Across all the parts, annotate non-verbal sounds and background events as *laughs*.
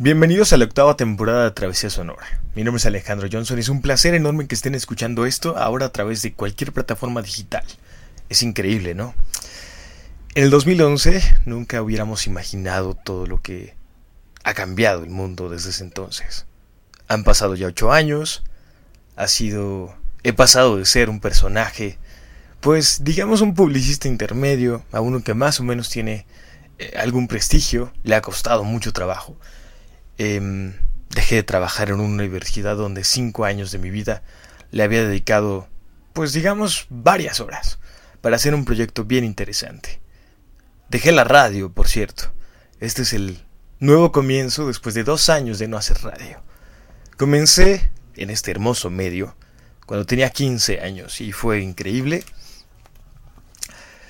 Bienvenidos a la octava temporada de Travesía Sonora. Mi nombre es Alejandro Johnson y es un placer enorme que estén escuchando esto ahora a través de cualquier plataforma digital. Es increíble, ¿no? En el 2011 nunca hubiéramos imaginado todo lo que ha cambiado el mundo desde ese entonces. Han pasado ya ocho años, ha sido... He pasado de ser un personaje, pues digamos un publicista intermedio, a uno que más o menos tiene eh, algún prestigio, le ha costado mucho trabajo Em, dejé de trabajar en una universidad donde cinco años de mi vida le había dedicado, pues digamos, varias horas para hacer un proyecto bien interesante. Dejé la radio, por cierto. Este es el nuevo comienzo después de dos años de no hacer radio. Comencé en este hermoso medio cuando tenía 15 años y fue increíble.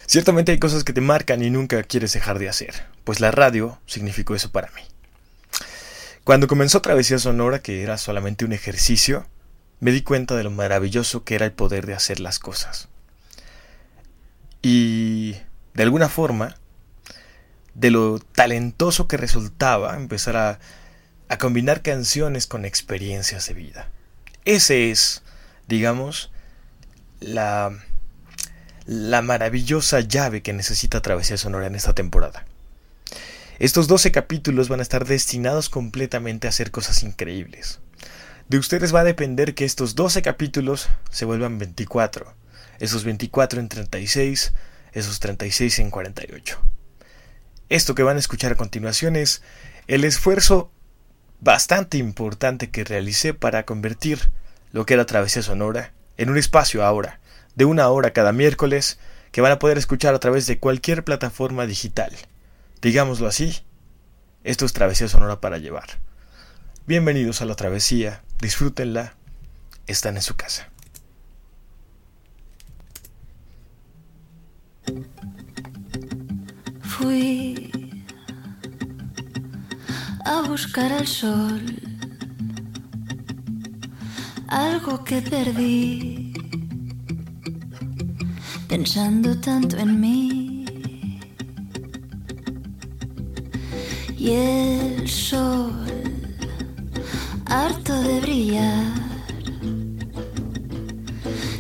Ciertamente hay cosas que te marcan y nunca quieres dejar de hacer, pues la radio significó eso para mí. Cuando comenzó Travesía Sonora, que era solamente un ejercicio, me di cuenta de lo maravilloso que era el poder de hacer las cosas. Y, de alguna forma, de lo talentoso que resultaba empezar a, combinar canciones con experiencias de vida. Ese es, digamos, la, la maravillosa llave que necesita Travesía Sonora en esta temporada. Estos 12 capítulos van a estar destinados completamente a hacer cosas increíbles. De ustedes va a depender que estos 12 capítulos se vuelvan 24, esos 24 en 36, esos 36 en 48. Esto que van a escuchar a continuación es el esfuerzo bastante importante que realicé para convertir lo que era Travesía Sonora en un espacio ahora, de una hora cada miércoles, que van a poder escuchar a través de cualquier plataforma digital. Digámoslo así, esto es Travesía Sonora para llevar. Bienvenidos a la travesía, disfrútenla, están en su casa. Fui a buscar al sol, algo que perdí, pensando tanto en mí y el sol, harto de brillar,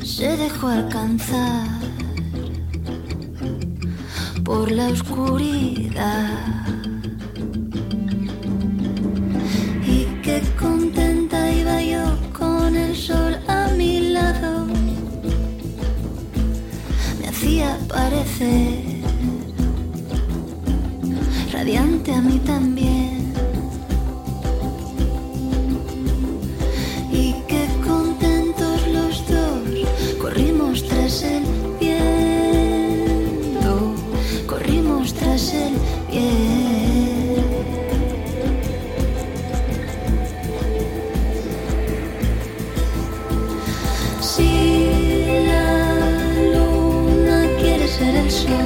se dejó alcanzar por la oscuridad. Y qué contenta iba yo con el sol a mi lado, me hacía parecer a mí también. Y qué contentos los dos, corrimos tras el viento, corrimos tras el viento. Si la luna quiere ser el sol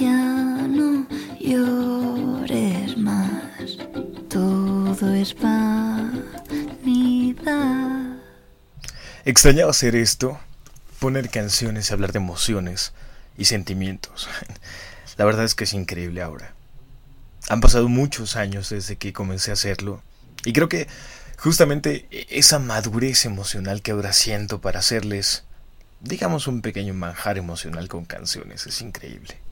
ya no llores más, todo es vanidad. Extrañaba hacer esto, poner canciones, y hablar de emociones y sentimientos. *laughs* La verdad es que es increíble ahora. Han pasado muchos años desde que comencé a hacerlo y creo que justamente e-, esa madurez emocional que ahora siento para hacerles, digamos, un pequeño manjar emocional con canciones es increíble.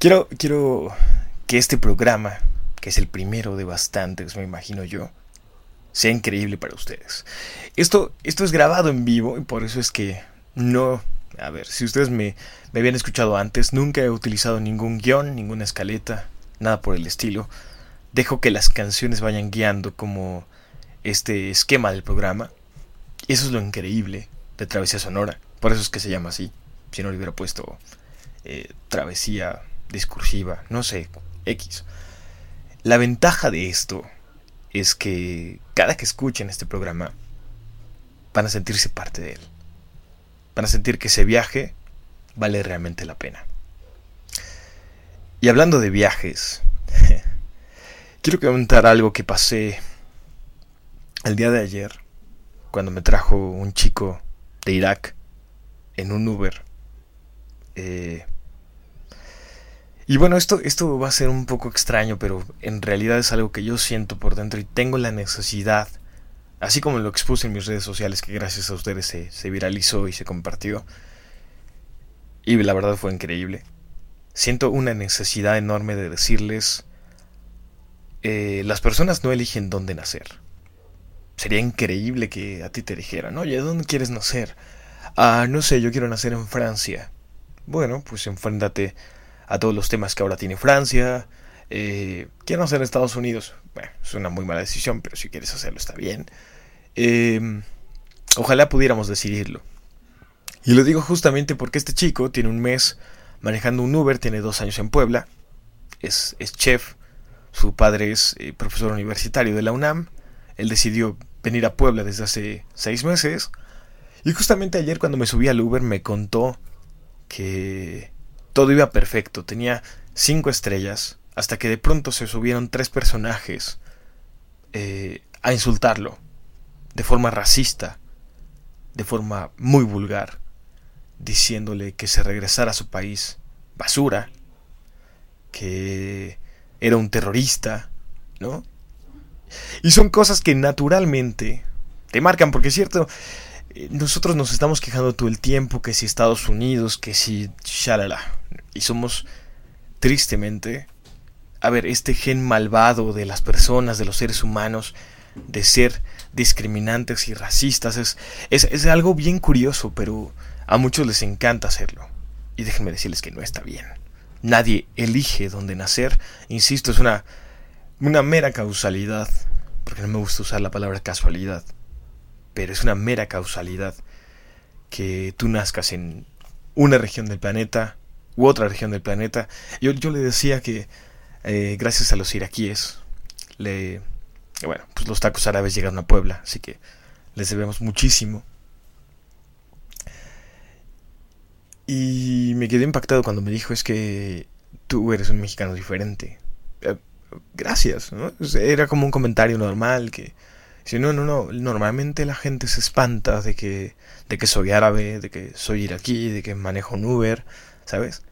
Quiero, quiero que este programa, que es el primero de bastantes, me imagino yo, sea increíble para ustedes. Esto, esto es grabado en vivo y por eso es que no... A ver, si ustedes me, me habían escuchado antes, nunca he utilizado ningún guion, ninguna escaleta, nada por el estilo. Dejo que las canciones vayan guiando como este esquema del programa. Eso es lo increíble de Travesía Sonora. Por eso es que se llama así. Si no le hubiera puesto eh, Travesía discursiva, no sé, X. La ventaja de esto es que cada que escuchen este programa van a sentirse parte de él. Van a sentir que ese viaje vale realmente la pena. Y hablando de viajes, *laughs* quiero comentar algo que pasé el día de ayer cuando me trajo un chico de Irak en un Uber. Eh, y bueno, esto, esto va a ser un poco extraño, pero en realidad es algo que yo siento por dentro y tengo la necesidad, así como lo expuse en mis redes sociales, que gracias a ustedes se, viralizó y se compartió. Y la verdad fue increíble. Siento una necesidad enorme de decirles, eh, las personas no eligen dónde nacer. Sería increíble que a ti te dijeran, oye, ¿dónde quieres nacer? Ah, no sé, yo quiero nacer en Francia. Bueno, pues enfréntate a todos los temas que ahora tiene Francia. Eh, quiero hacer Estados Unidos. Bueno, es una muy mala decisión, pero si quieres hacerlo está bien. Em, ojalá pudiéramos decidirlo. Y lo digo justamente porque este chico tiene un mes manejando un Uber, tiene dos años en Puebla, es, es chef, su padre es eh, profesor universitario de la UNAM, él decidió venir a Puebla desde hace seis meses, y justamente ayer cuando me subí al Uber me contó que todo iba perfecto, tenía cinco estrellas, hasta que de pronto se subieron tres personajes eh, a insultarlo, de forma racista, de forma muy vulgar, diciéndole que se regresara a su país, basura, que era un terrorista, ¿no? Y son cosas que naturalmente te marcan, porque es cierto, nosotros nos estamos quejando todo el tiempo que si Estados Unidos, que si shalala. Y somos, tristemente, a ver, este gen malvado de las personas, de los seres humanos, de ser discriminantes y racistas, es, es, es algo bien curioso, pero a muchos les encanta hacerlo. Y déjenme decirles que no está bien. Nadie elige dónde nacer. Insisto, es una, una mera causalidad. Porque no me gusta usar la palabra casualidad pero es una mera causalidad que tú nazcas en una región del planeta u otra región del planeta. Yo, yo le decía que eh, gracias a los iraquíes, le, bueno, pues los tacos árabes llegaron a Puebla, así que les debemos muchísimo. Y me quedé impactado cuando me dijo es que tú eres un mexicano diferente. Eh, gracias, ¿no? Era como un comentario normal que si no, no, no. Normalmente la gente se espanta de que, de que soy árabe, de que soy iraquí, de que manejo un Uber, ¿sabes?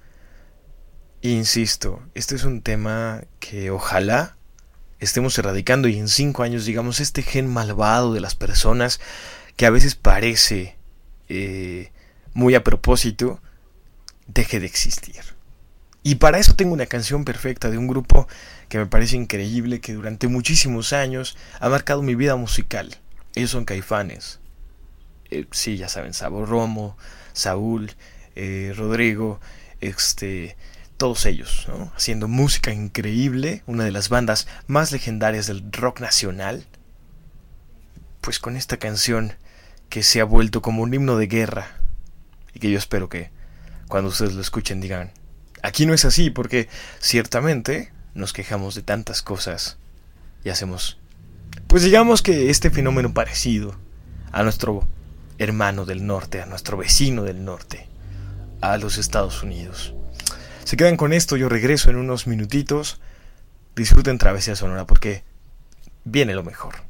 insisto, este es un tema que ojalá estemos erradicando y en cinco años, digamos, este gen malvado de las personas que a veces parece eh, muy a propósito, deje de existir. Y para eso tengo una canción perfecta de un grupo que me parece increíble, que durante muchísimos años ha marcado mi vida musical. Ellos son caifanes. Eh, sí, ya saben, Sabor Romo, Saúl, eh, Rodrigo, este, todos ellos, ¿no? haciendo música increíble, una de las bandas más legendarias del rock nacional. Pues con esta canción que se ha vuelto como un himno de guerra y que yo espero que cuando ustedes lo escuchen digan, aquí no es así porque ciertamente nos quejamos de tantas cosas y hacemos, pues digamos que este fenómeno parecido a nuestro hermano del norte, a nuestro vecino del norte, a los Estados Unidos. Se quedan con esto, yo regreso en unos minutitos. Disfruten Travesía Sonora porque viene lo mejor.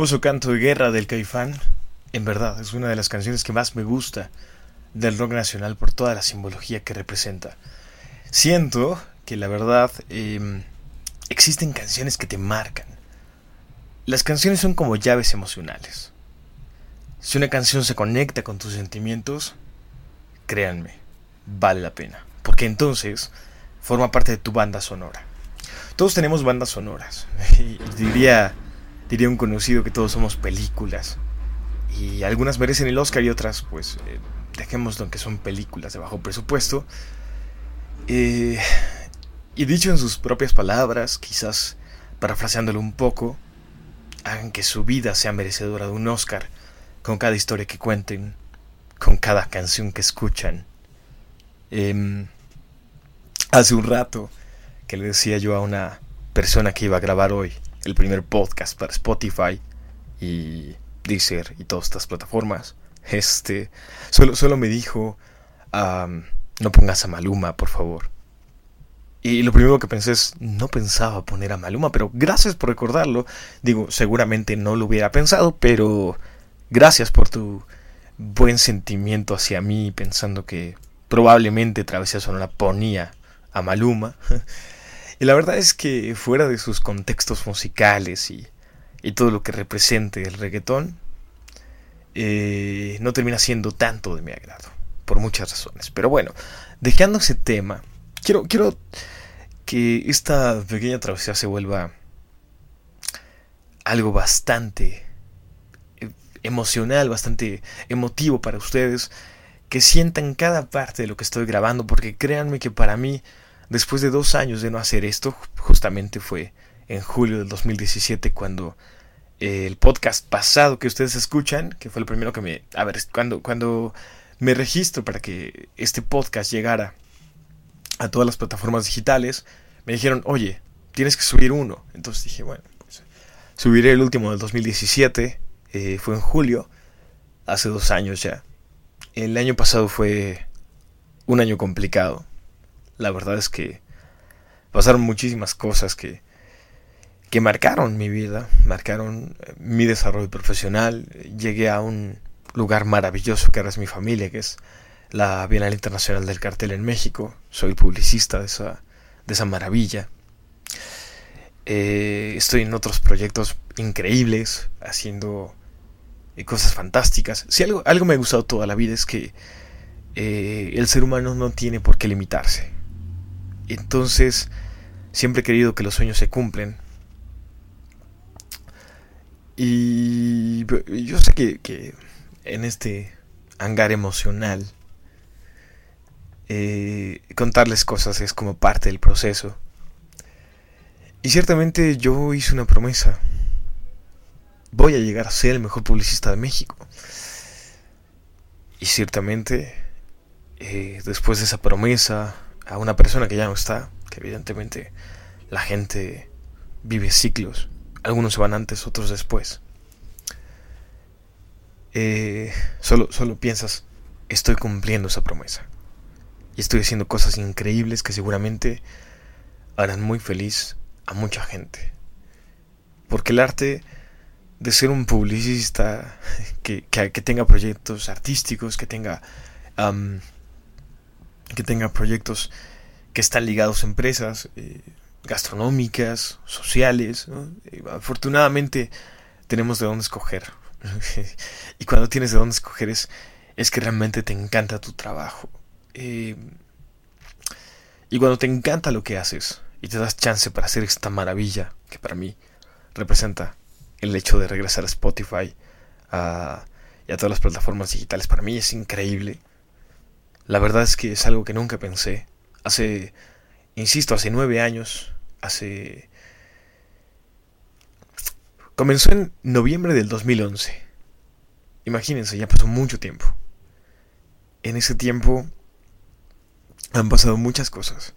Hermoso canto de guerra del Caifán. En verdad, es una de las canciones que más me gusta del rock nacional por toda la simbología que representa. Siento que la verdad eh, existen canciones que te marcan. Las canciones son como llaves emocionales. Si una canción se conecta con tus sentimientos, créanme, vale la pena. Porque entonces forma parte de tu banda sonora. Todos tenemos bandas sonoras. *laughs* Diría, diría un conocido que todos somos películas. Y algunas merecen el Oscar y otras, pues, eh, dejémoslo que son películas de bajo presupuesto. Eh, y dicho en sus propias palabras, quizás parafraseándolo un poco, hagan que su vida sea merecedora de un Oscar con cada historia que cuenten, con cada canción que escuchan. Em, hace un rato que le decía yo a una persona que iba a grabar hoy el primer podcast para Spotify y Deezer y todas estas plataformas, este, solo, solo me dijo, no pongas a Maluma, por favor. Y lo primero que pensé es, no pensaba poner a Maluma, pero gracias por recordarlo. Digo, seguramente no lo hubiera pensado, pero gracias por tu buen sentimiento hacia mí, pensando que probablemente Travesía Sonora ponía a Maluma. *laughs* Y la verdad es que fuera de sus contextos musicales y, todo lo que represente el reggaetón, eh, no termina siendo tanto de mi agrado, por muchas razones. Pero bueno, dejando ese tema, quiero, quiero que esta pequeña travesía se vuelva algo bastante eh, emocional, bastante emotivo para ustedes, que sientan cada parte de lo que estoy grabando, porque créanme que para mí, después de dos años de no hacer esto, justamente fue en julio del 2017 cuando eh, el podcast pasado que ustedes escuchan, que fue el primero que me... A ver, cuando, cuando me registro para que este podcast llegara a todas las plataformas digitales, me dijeron, oye, tienes que subir uno. Entonces dije, bueno, pues, subiré el último del 2017, eh, fue en julio, hace dos años ya. El año pasado fue un año complicado. La verdad es que pasaron muchísimas cosas que, que marcaron mi vida, marcaron eh, mi desarrollo profesional. Llegué a un lugar maravilloso que ahora es mi familia, que es la Bienal Internacional del Cartel en México. Soy publicista de esa, de esa maravilla. Eh, estoy en otros proyectos increíbles, haciendo eh, cosas fantásticas. Si algo, algo me ha gustado toda la vida es que el ser humano no tiene por qué limitarse. Entonces, siempre he querido que los sueños se cumplen. Y yo sé que, en este hangar emocional, eh, contarles cosas es como parte del proceso. Y ciertamente yo hice una promesa. Voy a llegar a ser el mejor publicista de México. Y ciertamente, eh, después de esa promesa, a una persona que ya no está, que evidentemente la gente vive ciclos, algunos se van antes, otros después. Eh, solo, solo piensas, estoy cumpliendo esa promesa. Y estoy haciendo cosas increíbles que seguramente harán muy feliz a mucha gente. Porque el arte de ser un publicista *laughs* que, que, tenga proyectos artísticos, que tenga, que tenga proyectos que están ligados a empresas eh, gastronómicas, sociales. afortunadamente tenemos de dónde escoger. *laughs* y cuando tienes de dónde escoger es, es que realmente te encanta tu trabajo. Eh, y cuando te encanta lo que haces y te das chance para hacer esta maravilla que para mí representa el hecho de regresar a Spotify y a todas las plataformas digitales, para mí es increíble. La verdad es que es algo que nunca pensé. Hace, insisto, hace nueve años, hace... Comenzó en noviembre del 2011. Imagínense, ya pasó mucho tiempo. En ese tiempo han pasado muchas cosas.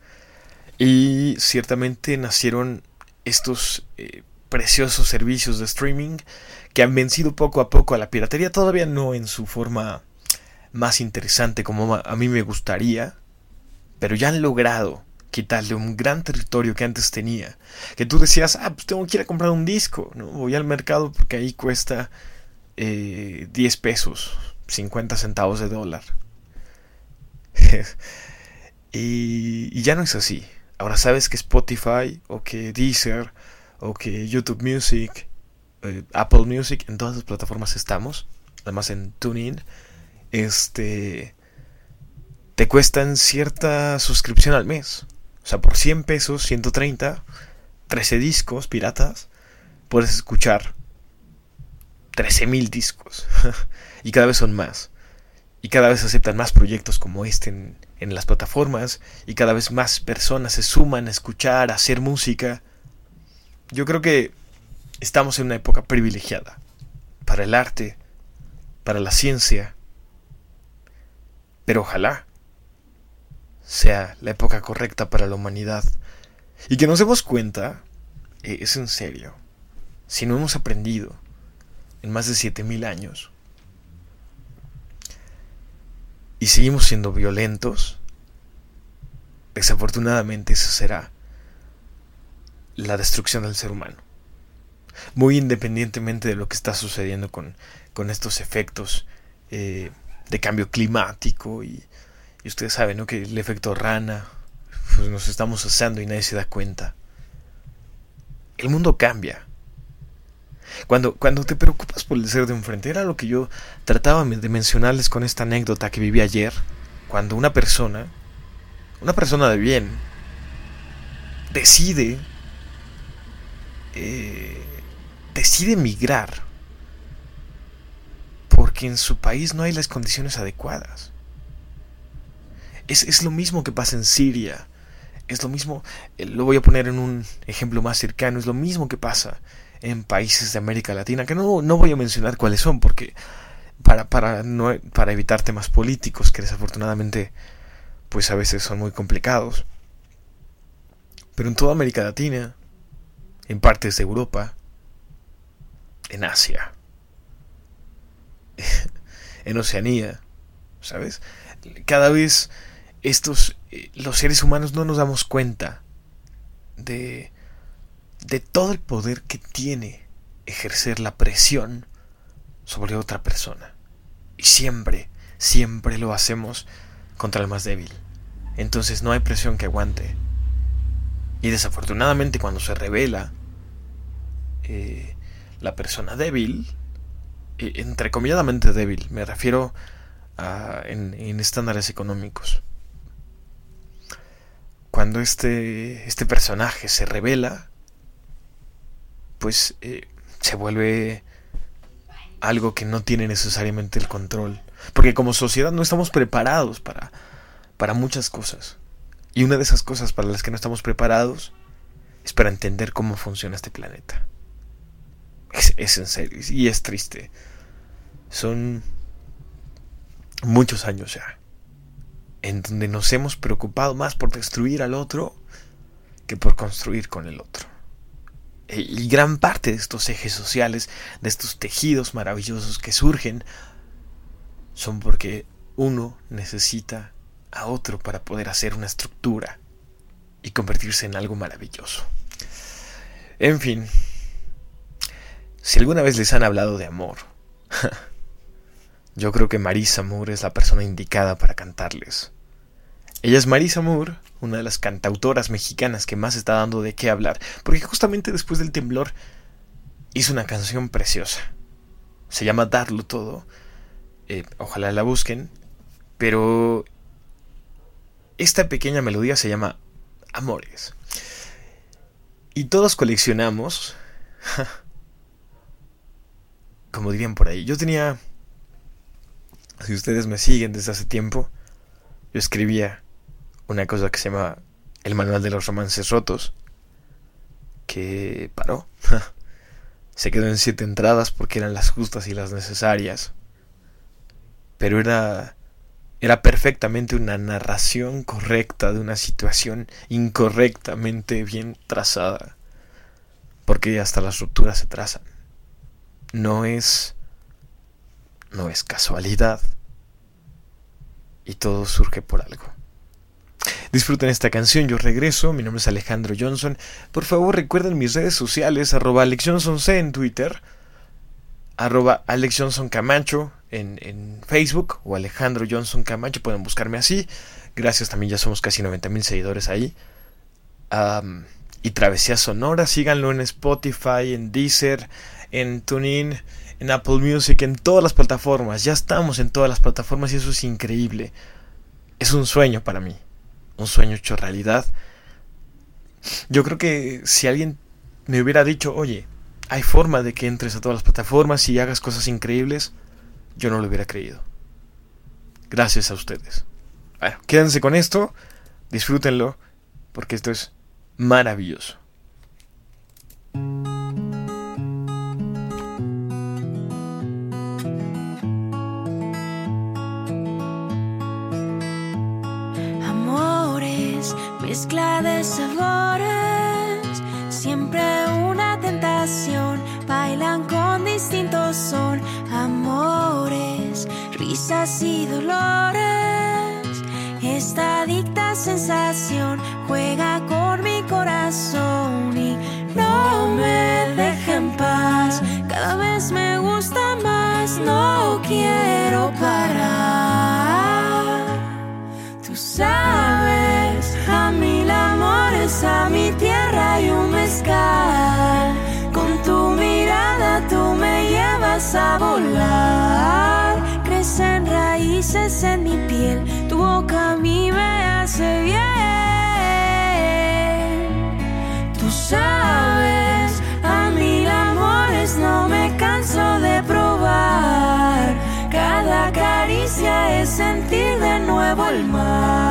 Y ciertamente nacieron estos eh, preciosos servicios de streaming que han vencido poco a poco a la piratería, todavía no en su forma más interesante como a mí me gustaría, pero ya han logrado quitarle un gran territorio que antes tenía. Que tú decías, ah, pues tengo que ir a comprar un disco, ¿no? Voy al mercado porque ahí cuesta eh, 10 pesos, 50 centavos de dólar. *laughs* y, ya no es así. Ahora sabes que Spotify o que Deezer o que YouTube Music, eh, Apple Music, en todas las plataformas estamos. Además en TuneIn. Este... Te cuestan cierta suscripción al mes. O sea, por 100 pesos, 130, 13 discos piratas, puedes escuchar 13.000 discos. *laughs* y cada vez son más. Y cada vez aceptan más proyectos como este en, en, las plataformas. Y cada vez más personas se suman a escuchar, a hacer música. Yo creo que estamos en una época privilegiada. Para el arte, para la ciencia. Pero ojalá sea la época correcta para la humanidad. Y que nos demos cuenta, eh, es en serio, si no hemos aprendido en más de 7000 años. Y seguimos siendo violentos. Desafortunadamente eso será la destrucción del ser humano. Muy independientemente de lo que está sucediendo con, con estos efectos eh, de cambio climático y, ustedes saben ¿no? que el efecto rana pues nos estamos asando y nadie se da cuenta. El mundo cambia. Cuando, cuando te preocupas por el ser de enfrente, era lo que yo trataba de mencionarles con esta anécdota que viví ayer, cuando una persona, una persona de bien, decide, eh, decide emigrar porque en su país no hay las condiciones adecuadas. Es, es lo mismo que pasa en Siria, es lo mismo, eh, lo voy a poner en un ejemplo más cercano, es lo mismo que pasa en países de América Latina, que no, no voy a mencionar cuáles son, porque para, para, no, para evitar temas políticos que desafortunadamente pues a veces son muy complicados. Pero en toda América Latina, en partes de Europa, en Asia, *laughs* en Oceanía, ¿sabes? Cada vez estos, eh, los seres humanos no nos damos cuenta de, de todo el poder que tiene ejercer la presión sobre otra persona. Y siempre, siempre lo hacemos contra el más débil. Entonces no hay presión que aguante. Y desafortunadamente cuando se revela eh, la persona débil, entrecomilladamente débil, me refiero a, en, en estándares económicos, cuando este, este personaje se revela, pues eh, se vuelve algo que no tiene necesariamente el control. Porque como sociedad no estamos preparados para, para muchas cosas. Y una de esas cosas para las que no estamos preparados es para entender cómo funciona este planeta. Es, es en serio y es triste. Son muchos años ya en donde nos hemos preocupado más por destruir al otro que por construir con el otro. E, y gran parte de estos ejes sociales, de estos tejidos maravillosos que surgen, son porque uno necesita a otro para poder hacer una estructura y convertirse en algo maravilloso. En fin, si alguna vez les han hablado de amor, *laughs* yo creo que Marisa Moore es la persona indicada para cantarles. Ella es Marisa Moore, una de las cantautoras mexicanas que más está dando de qué hablar, porque justamente después del temblor hizo una canción preciosa. Se llama Darlo Todo. Eh, ojalá la busquen. Pero esta pequeña melodía se llama Amores. Y todos coleccionamos. *laughs* Como dirían por ahí. Yo tenía... Si ustedes me siguen desde hace tiempo, yo escribía una cosa que se llama El Manual de los Romances Rotos, que paró. *laughs* se quedó en siete entradas porque eran las justas y las necesarias. Pero era era perfectamente una narración correcta de una situación incorrectamente bien trazada. Porque hasta las rupturas se trazan. No es no es casualidad. Y todo surge por algo. Disfruten esta canción, yo regreso, mi nombre es Alejandro Johnson. Por favor recuerden mis redes sociales, arroba Alex Johnson C en Twitter, arroba Alex Johnson Camacho en, en, Facebook o Alejandro Johnson Camacho, pueden buscarme así. Gracias, también ya somos casi 90 mil seguidores ahí. Y Travesía Sonora, síganlo en Spotify, en Deezer, en TuneIn, en Apple Music, en todas las plataformas. Ya estamos en todas las plataformas y eso es increíble. Es un sueño para mí un sueño hecho realidad. Yo creo que si alguien me hubiera dicho, oye, hay forma de que entres a todas las plataformas y hagas cosas increíbles, yo no lo hubiera creído. Gracias a ustedes. Bueno, quédense con esto, disfrútenlo, porque esto es maravilloso. mezcla de sabores, siempre una tentación. Bailan con distintos son amores, risas y dolores. Esta adicta sensación juega con mi corazón. Con tu mirada tú me llevas a volar. Crecen raíces en mi piel, tu boca a mí me hace bien. Tú sabes, a mí el amor es no me canso de probar. Cada caricia es sentir de nuevo el mar.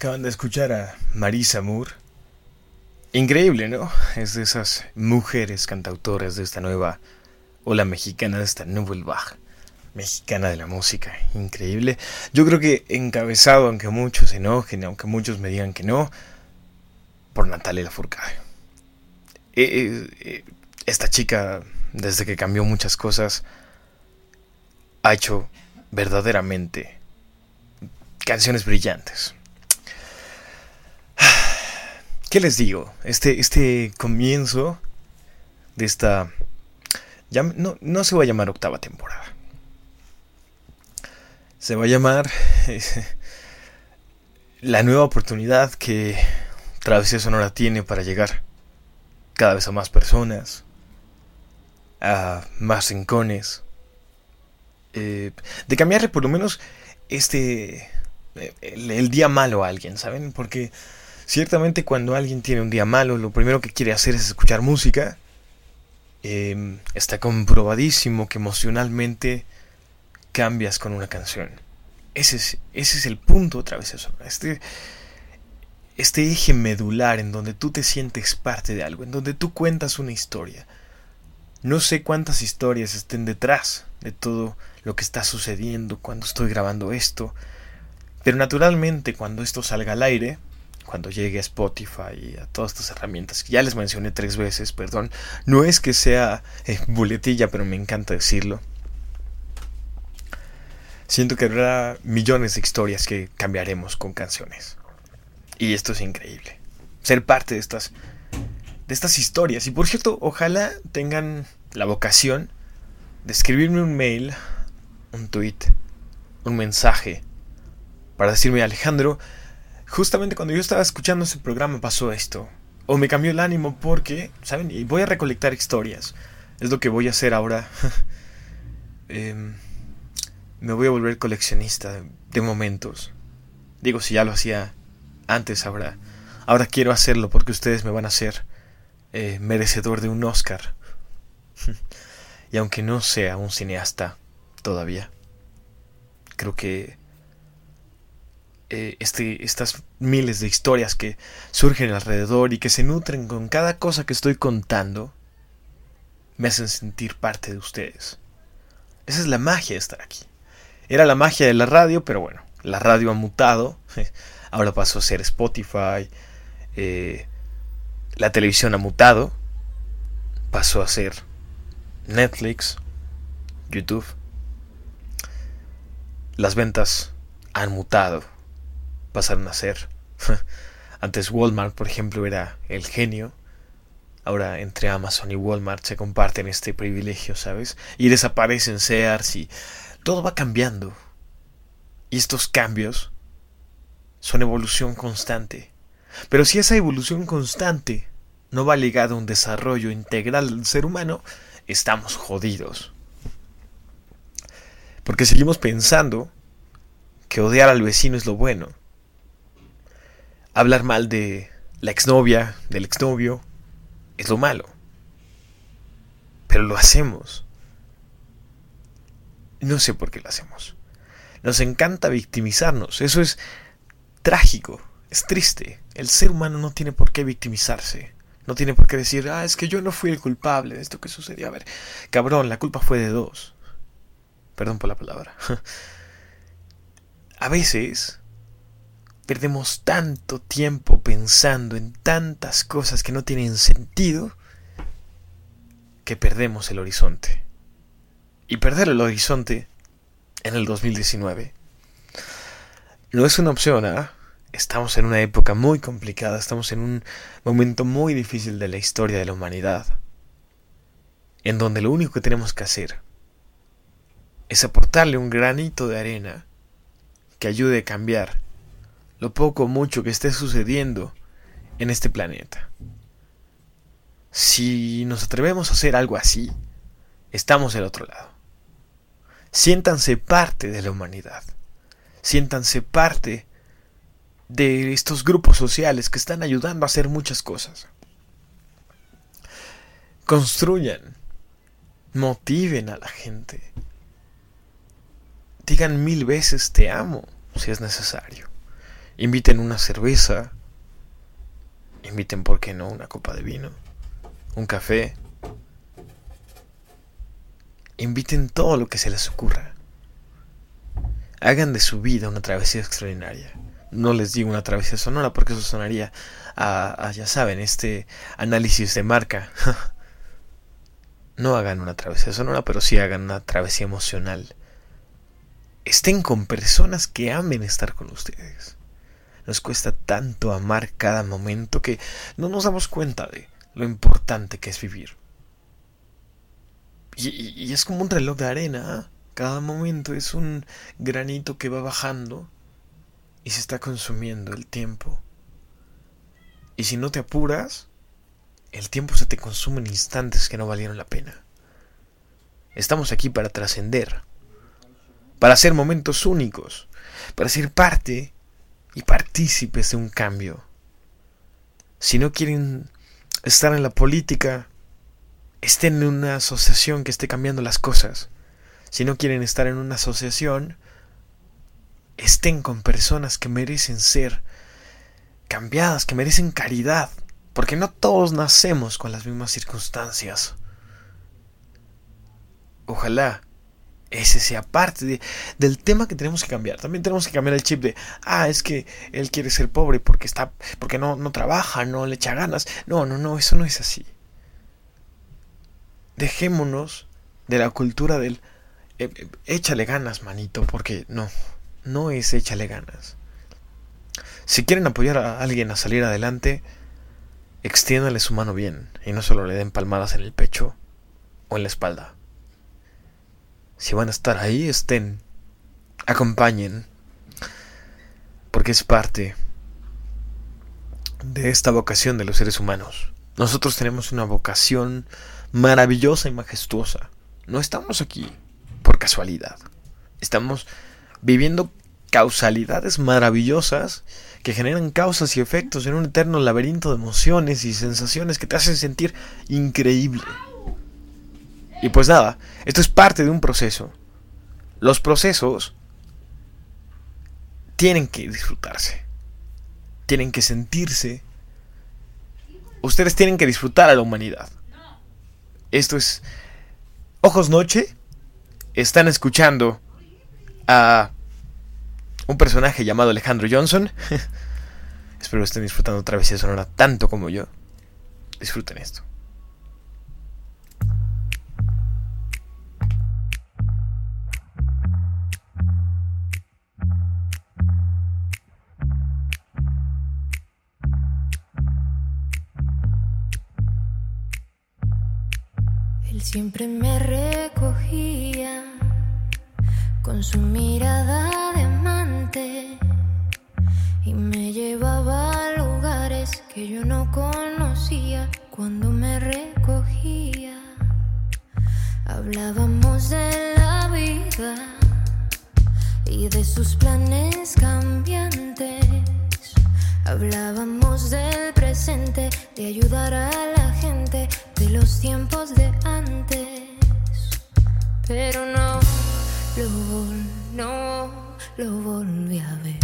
Acaban de escuchar a Marisa Moore. Increíble, ¿no? Es de esas mujeres cantautoras de esta nueva ola mexicana, de esta Nouvelle Vague mexicana de la música. Increíble. Yo creo que encabezado, aunque muchos se enojen, aunque muchos me digan que no, por Natalia Lafourcade. Eh, eh, eh, esta chica, desde que cambió muchas cosas, ha hecho verdaderamente canciones brillantes. ¿Qué les digo? Este, este comienzo de esta... no, no se va a llamar octava temporada. Se va a llamar *laughs* la nueva oportunidad que Travesía Sonora tiene para llegar cada vez a más personas, a más rincones, eh, de cambiarle por lo menos este el, el día malo a alguien, ¿saben? Porque ciertamente cuando alguien tiene un día malo, lo primero que quiere hacer es escuchar música. Eh, está comprobadísimo que emocionalmente cambias con una canción. Ese es, ese es el punto otra vez eso. Este, este eje medular en donde tú te sientes parte de algo, en donde tú cuentas una historia. No sé cuántas historias estén detrás de todo lo que está sucediendo cuando estoy grabando esto, pero naturalmente cuando esto salga al aire, cuando llegue a Spotify y a todas estas herramientas que ya les mencioné tres veces, perdón, no es que sea eh, buletilla, pero me encanta decirlo. Siento que habrá millones de historias que cambiaremos con canciones. Y esto es increíble. Ser parte de estas de estas historias. Y por cierto, ojalá tengan la vocación de escribirme un mail, un tweet, un mensaje para decirme, Alejandro, justamente cuando yo estaba escuchando ese programa pasó esto. O me cambió el ánimo porque, ¿saben? Y voy a recolectar historias. Es lo que voy a hacer ahora. *laughs* Em, me voy a volver coleccionista de momentos. Digo, si ya lo hacía antes, ahora, ahora quiero hacerlo porque ustedes me van a hacer eh, merecedor de un Oscar. *laughs* y aunque no sea un cineasta todavía, creo que eh, este, estas miles de historias que surgen alrededor y que se nutren con cada cosa que estoy contando, me hacen sentir parte de ustedes. Esa es la magia de estar aquí. Era la magia de la radio, pero bueno, la radio ha mutado. *laughs* Ahora pasó a ser Spotify. eh, la televisión ha mutado. Pasó a ser Netflix, YouTube. Las ventas han mutado. Pasaron a ser. *laughs* Antes Walmart, por ejemplo, era el genio. Ahora entre Amazon y Walmart se comparten este privilegio, ¿sabes? Y desaparecen Sears y todo va cambiando. Y estos cambios son evolución constante. Pero si esa evolución constante no va ligada a un desarrollo integral del ser humano, estamos jodidos. Porque seguimos pensando que odiar al vecino es lo bueno. Hablar mal de la exnovia, del exnovio, es lo malo. Pero lo hacemos. No sé por qué lo hacemos. Nos encanta victimizarnos. Eso es trágico, es triste. El ser humano no tiene por qué victimizarse. No tiene por qué decir, ah, es que yo no fui el culpable de esto que sucedió. A ver, cabrón, la culpa fue de dos. Perdón por la palabra. *laughs* A veces perdemos tanto tiempo pensando en tantas cosas que no tienen sentido que perdemos el horizonte. Y perder el horizonte en el 2019 no es una opción, ¿ah? Estamos en una época muy complicada, estamos en un momento muy difícil de la historia de la humanidad, en donde lo único que tenemos que hacer es aportarle un granito de arena que ayude a cambiar lo poco o mucho que esté sucediendo en este planeta. Si nos atrevemos a hacer algo así, estamos del otro lado. Siéntanse parte de la humanidad. Siéntanse parte de estos grupos sociales que están ayudando a hacer muchas cosas. Construyan, motiven a la gente. Digan mil veces te amo si es necesario. Inviten una cerveza. Inviten, ¿por qué no?, una copa de vino. Un café. Inviten todo lo que se les ocurra. Hagan de su vida una travesía extraordinaria. No les digo una travesía sonora porque eso sonaría a, ya saben, este análisis de marca. *laughs* no hagan una travesía sonora, pero sí hagan una travesía emocional. Estén con personas que amen estar con ustedes. Nos cuesta tanto amar cada momento que no nos damos cuenta de lo importante que es vivir. Y, es como un reloj de arena. Cada momento es un granito que va bajando y se está consumiendo el tiempo. Y si no te apuras, el tiempo se te consume en instantes que no valieron la pena. Estamos aquí para trascender, para hacer momentos únicos, para ser parte y partícipes de un cambio. Si no quieren estar en la política, estén en una asociación que esté cambiando las cosas. Si no quieren estar en una asociación, estén con personas que merecen ser cambiadas, que merecen caridad, porque no todos nacemos con las mismas circunstancias. Ojalá ese sea parte de- del tema que tenemos que cambiar. También tenemos que cambiar el chip de, ah, es que él quiere ser pobre porque está, porque no, no trabaja, no le echa ganas. No, no, no, eso no es así. Dejémonos de la cultura del, eh, eh, échale ganas, manito, porque no, no es échale ganas. Si quieren apoyar a alguien a salir adelante, extiéndale su mano bien y no solo le den palmadas en el pecho o en la espalda. Si van a estar ahí, estén, acompañen, porque es parte de esta vocación de los seres humanos. Nosotros tenemos una vocación maravillosa y majestuosa. No estamos aquí por casualidad. Estamos viviendo causalidades maravillosas que generan causas y efectos en un eterno laberinto de emociones y sensaciones que te hacen sentir increíble. Y pues nada, esto es parte de un proceso. Los procesos tienen que disfrutarse. Tienen que sentirse. Ustedes tienen que disfrutar a la humanidad. Esto es Ojos Noche. Están escuchando a un personaje llamado Alejandro Johnson. *laughs* Espero estén disfrutando otra vez de sonora tanto como yo. Disfruten esto. Él siempre me recogía con su mirada de amante y me llevaba a lugares que yo no conocía cuando me recogía. Hablábamos de la vida y de sus planes cambiantes. Hablábamos del presente, de ayudar a la gente, de los tiempos de. Pero no lo, vol- no lo volví a ver.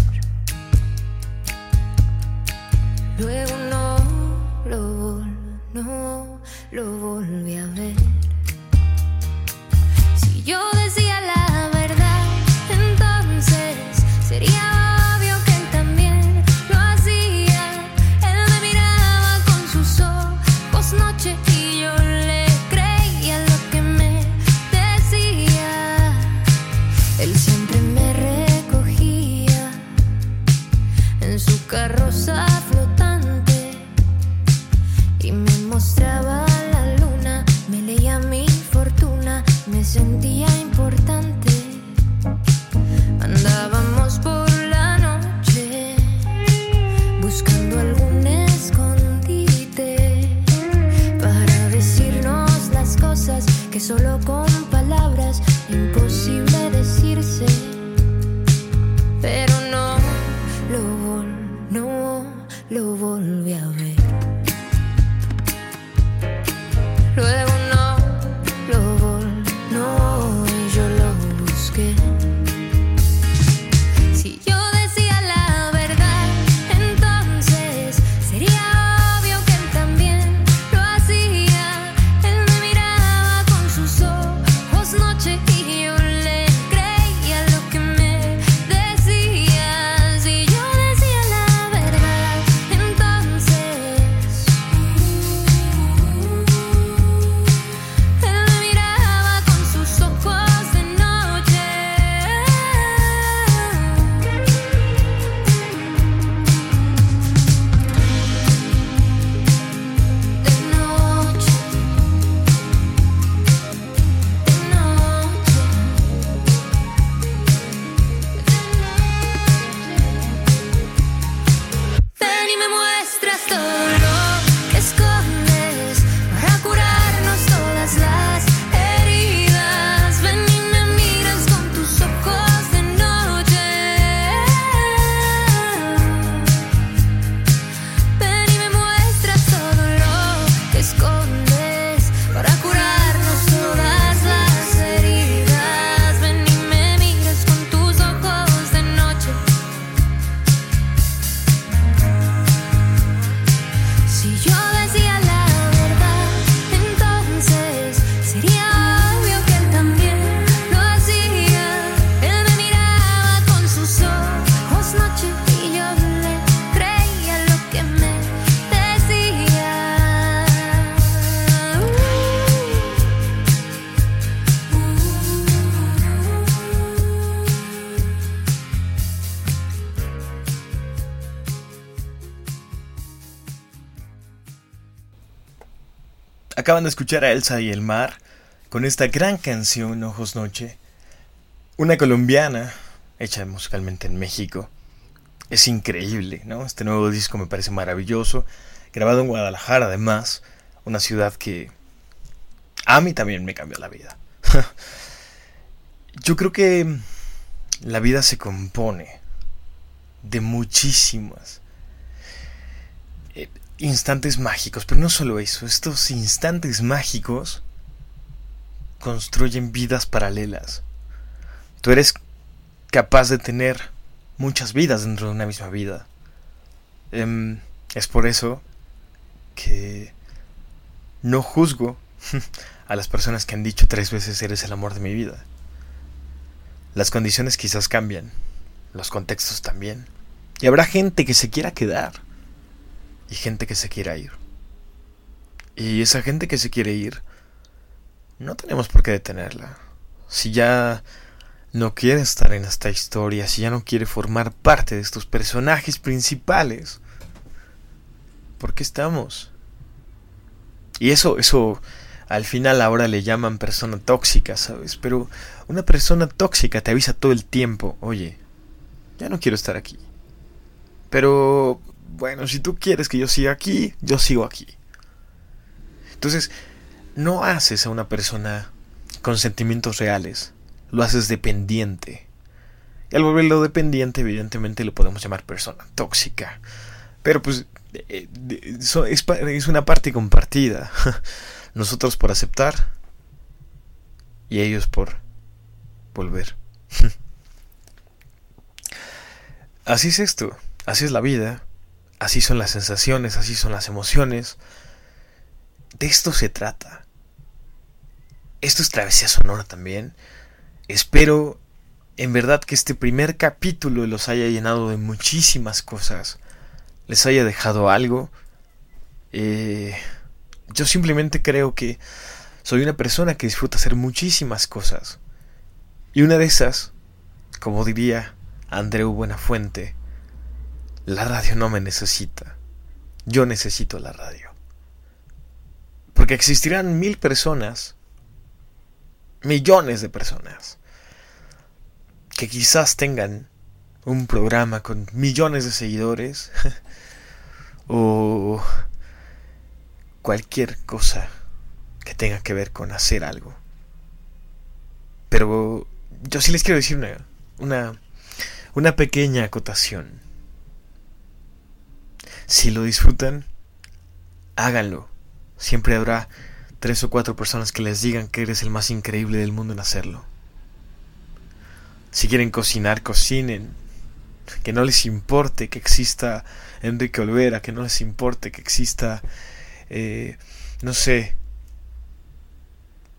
Luego no lo, vol- no lo volví a ver. Acaban de escuchar a Elsa y el mar con esta gran canción Ojos Noche. Una colombiana hecha musicalmente en México. Es increíble, ¿no? Este nuevo disco me parece maravilloso. Grabado en Guadalajara además, una ciudad que A mí también me cambió la vida. *laughs* Yo creo que la vida se compone de muchísimas instantes mágicos, pero no solo eso, estos instantes mágicos construyen vidas paralelas. Tú eres capaz de tener muchas vidas dentro de una misma vida. Em, es por eso que no juzgo *laughs* a las personas que han dicho tres veces eres el amor de mi vida. Las condiciones quizás cambian, los contextos también. Y habrá gente que se quiera quedar y gente que se quiera ir. Y esa gente que se quiere ir, no tenemos por qué detenerla. Si ya no quiere estar en esta historia, si ya no quiere formar parte de estos personajes principales, ¿por qué estamos? Y eso, eso, al final ahora le llaman persona tóxica, ¿sabes? Pero una persona tóxica te avisa todo el tiempo, oye, ya no quiero estar aquí. Pero, bueno, si tú quieres que yo siga aquí, yo sigo aquí. Entonces, no haces a una persona con sentimientos reales, lo haces dependiente. Y al volverlo dependiente, evidentemente lo podemos llamar persona tóxica. Pero pues eh, es una parte compartida. *laughs* Nosotros por aceptar y ellos por volver. *laughs* Así es esto, así es la vida, así son las sensaciones, así son las emociones. De esto se trata. Esto es travesía sonora también. Espero en verdad que este primer capítulo los haya llenado de muchísimas cosas. Les haya dejado algo. Eh, yo simplemente creo que soy una persona que disfruta hacer muchísimas cosas. Y una de esas, como diría Andreu Buenafuente, la radio no me necesita. Yo necesito la radio. Porque existirán mil personas, millones de personas, que quizás tengan un programa con millones de seguidores *laughs* o cualquier cosa que tenga que ver con hacer algo. Pero yo sí les quiero decir una, una, una pequeña acotación. Si lo disfrutan, háganlo. Siempre habrá tres o cuatro personas que les digan que eres el más increíble del mundo en hacerlo. Si quieren cocinar, cocinen. Que no les importe que exista Enrique Olvera, que no les importe que exista, eh, no sé,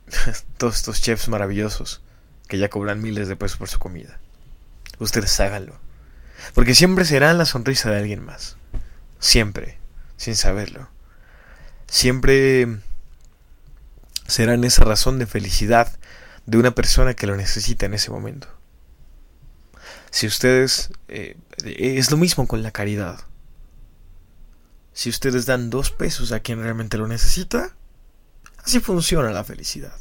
*laughs* todos estos chefs maravillosos que ya cobran miles de pesos por su comida. Ustedes háganlo. Porque siempre serán la sonrisa de alguien más. Siempre, sin saberlo. Siempre serán esa razón de felicidad de una persona que lo necesita en ese momento. Si ustedes... eh, es lo mismo con la caridad. Si ustedes dan dos pesos a quien realmente lo necesita, así funciona la felicidad.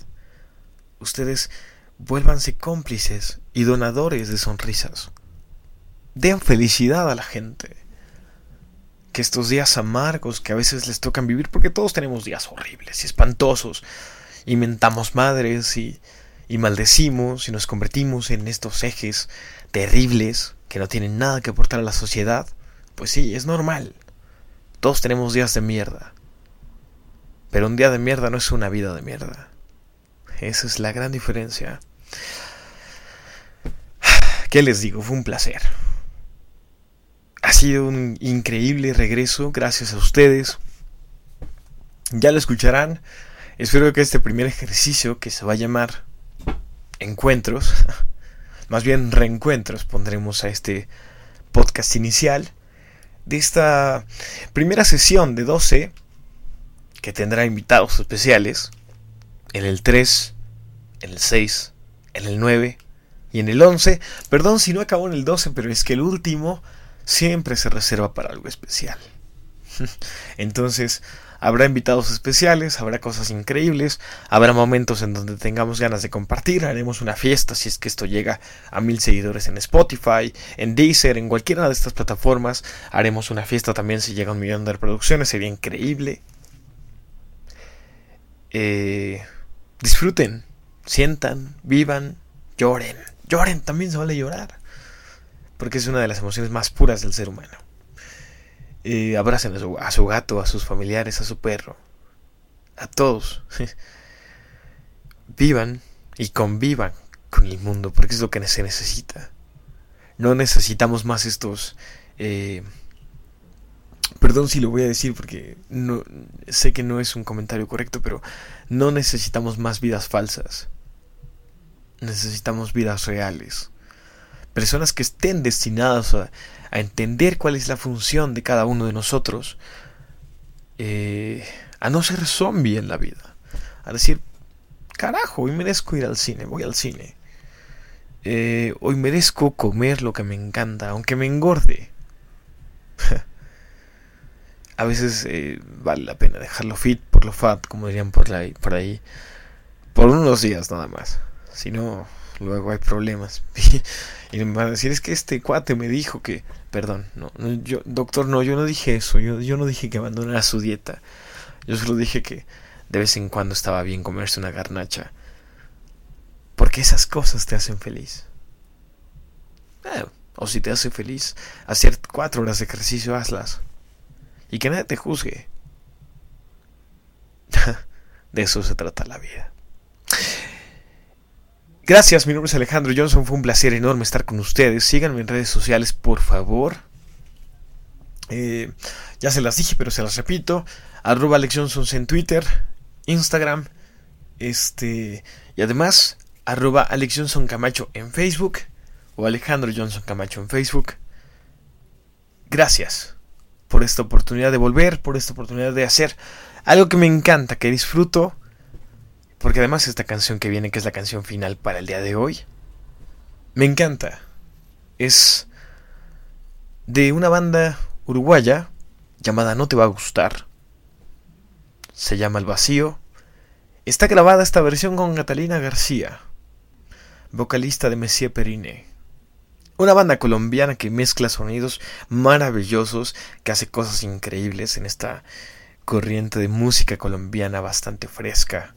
Ustedes vuélvanse cómplices y donadores de sonrisas. Den felicidad a la gente. Que estos días amargos que a veces les tocan vivir, porque todos tenemos días horribles y espantosos, y mentamos madres y, y maldecimos y nos convertimos en estos ejes terribles que no tienen nada que aportar a la sociedad, pues sí, es normal. Todos tenemos días de mierda. Pero un día de mierda no es una vida de mierda. Esa es la gran diferencia. *sighs* ¿Qué les digo? Fue un placer. Ha sido un increíble regreso gracias a ustedes. Ya lo escucharán. Espero que este primer ejercicio que se va a llamar encuentros, *laughs* más bien reencuentros, pondremos a este podcast inicial de esta primera sesión de 12 que tendrá invitados especiales en el 3, en el 6, en el 9 y en el 11. Perdón si no acabó en el 12, pero es que el último siempre se reserva para algo especial. *laughs* Entonces, habrá invitados especiales, habrá cosas increíbles, habrá momentos en donde tengamos ganas de compartir, haremos una fiesta si es que esto llega a mil seguidores en Spotify, en Deezer, en cualquiera de estas plataformas, haremos una fiesta también si llega a un millón de reproducciones, sería increíble. Eh, disfruten, sientan, vivan, lloren. Lloren, también se vale llorar. Porque es una de las emociones más puras del ser humano. Eh, abracen a su, gato, a sus familiares, a su perro. A todos. *laughs* Vivan y convivan con el mundo, porque es lo que se necesita. No necesitamos más estos... eh, perdón si lo voy a decir porque no, sé que no es un comentario correcto, pero no necesitamos más vidas falsas. Necesitamos vidas reales. Personas que estén destinadas a, entender cuál es la función de cada uno de nosotros. eh, a no ser zombie en la vida. A decir, carajo, hoy merezco ir al cine, voy al cine. Eh, hoy merezco comer lo que me encanta, aunque me engorde. *laughs* A veces eh, vale la pena dejarlo fit por lo fat, como dirían por ahí, por ahí. Por unos días nada más. Si no, luego hay problemas. *laughs* y me van a decir, es que este cuate me dijo que... Perdón, no, yo, doctor, no, yo no dije eso. Yo, yo no dije que abandonara su dieta. Yo solo dije que de vez en cuando estaba bien comerse una garnacha. Porque esas cosas te hacen feliz. Eh, o si te hace feliz hacer cuatro horas de ejercicio, hazlas. Y que nadie te juzgue. *laughs* de eso se trata la vida. Gracias, mi nombre es Alejandro Johnson. Fue un placer enorme estar con ustedes. Síganme en redes sociales, por favor. Eh, ya se las dije, pero se las repito. Arroba Alex Johnson en Twitter, Instagram. Este. Y además, arroba Alex Johnson Camacho en Facebook. O Alejandro Johnson Camacho en Facebook. Gracias por esta oportunidad de volver, por esta oportunidad de hacer algo que me encanta, que disfruto. Porque además esta canción que viene, que es la canción final para el día de hoy, me encanta. Es de una banda uruguaya llamada No te va a gustar. Se llama El Vacío. Está grabada esta versión con Catalina García, vocalista de Messier Perine. Una banda colombiana que mezcla sonidos maravillosos, que hace cosas increíbles en esta corriente de música colombiana bastante fresca.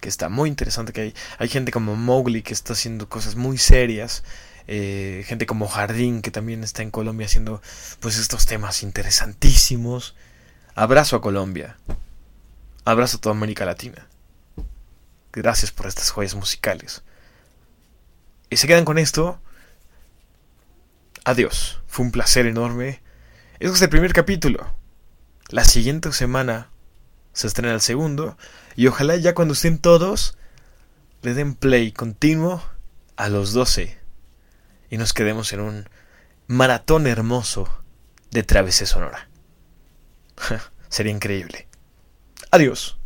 Que está muy interesante, que hay, hay gente como Mowgli que está haciendo cosas muy serias. eh, gente como Jardín que también está en Colombia haciendo pues estos temas interesantísimos. Abrazo a Colombia. Abrazo a toda América Latina. Gracias por estas joyas musicales. Y se quedan con esto. Adiós. Fue un placer enorme. Este es el primer capítulo. La siguiente semana se estrena el segundo. Y ojalá ya cuando estén todos, le den play continuo a los 12. Y nos quedemos en un maratón hermoso de Travesía Sonora. *laughs* Sería increíble. Adiós.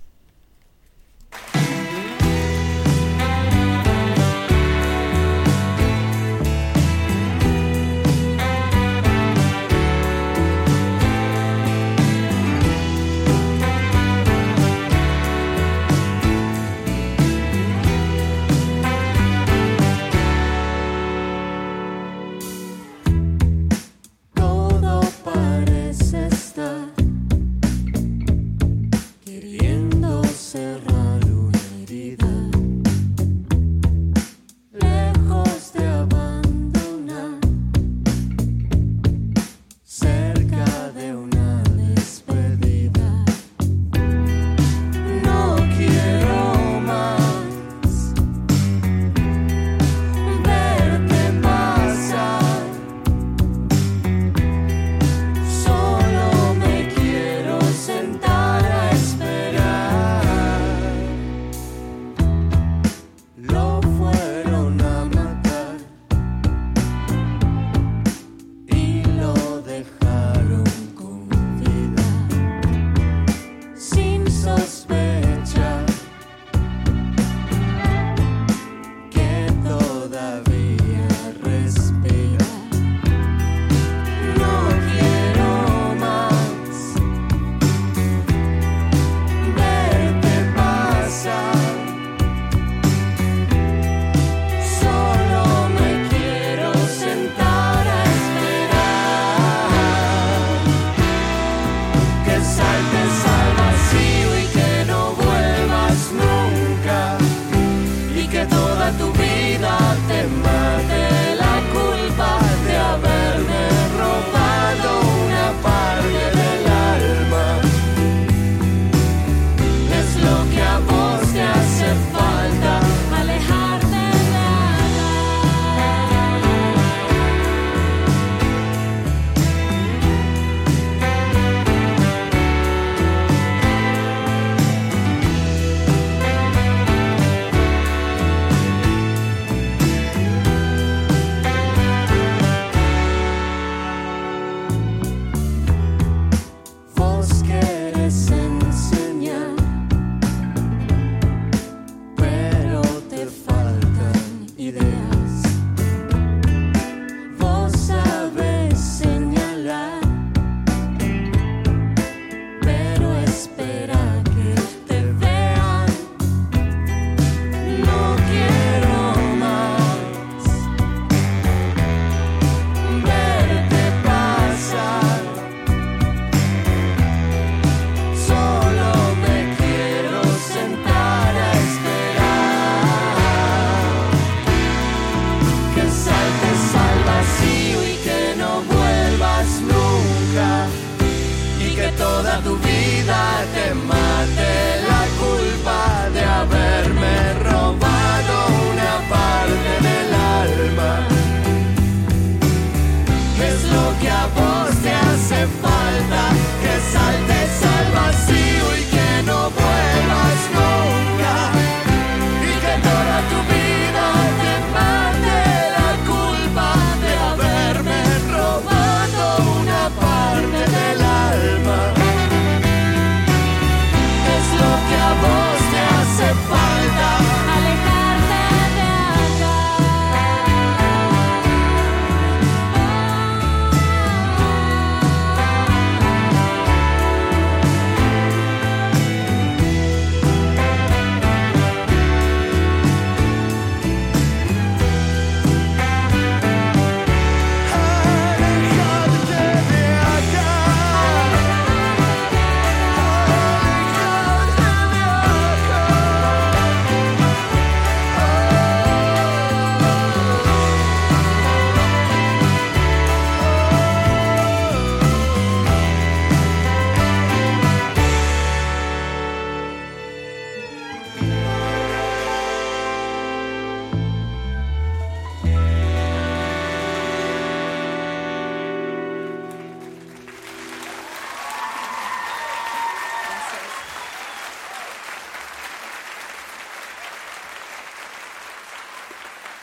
toda tu vida.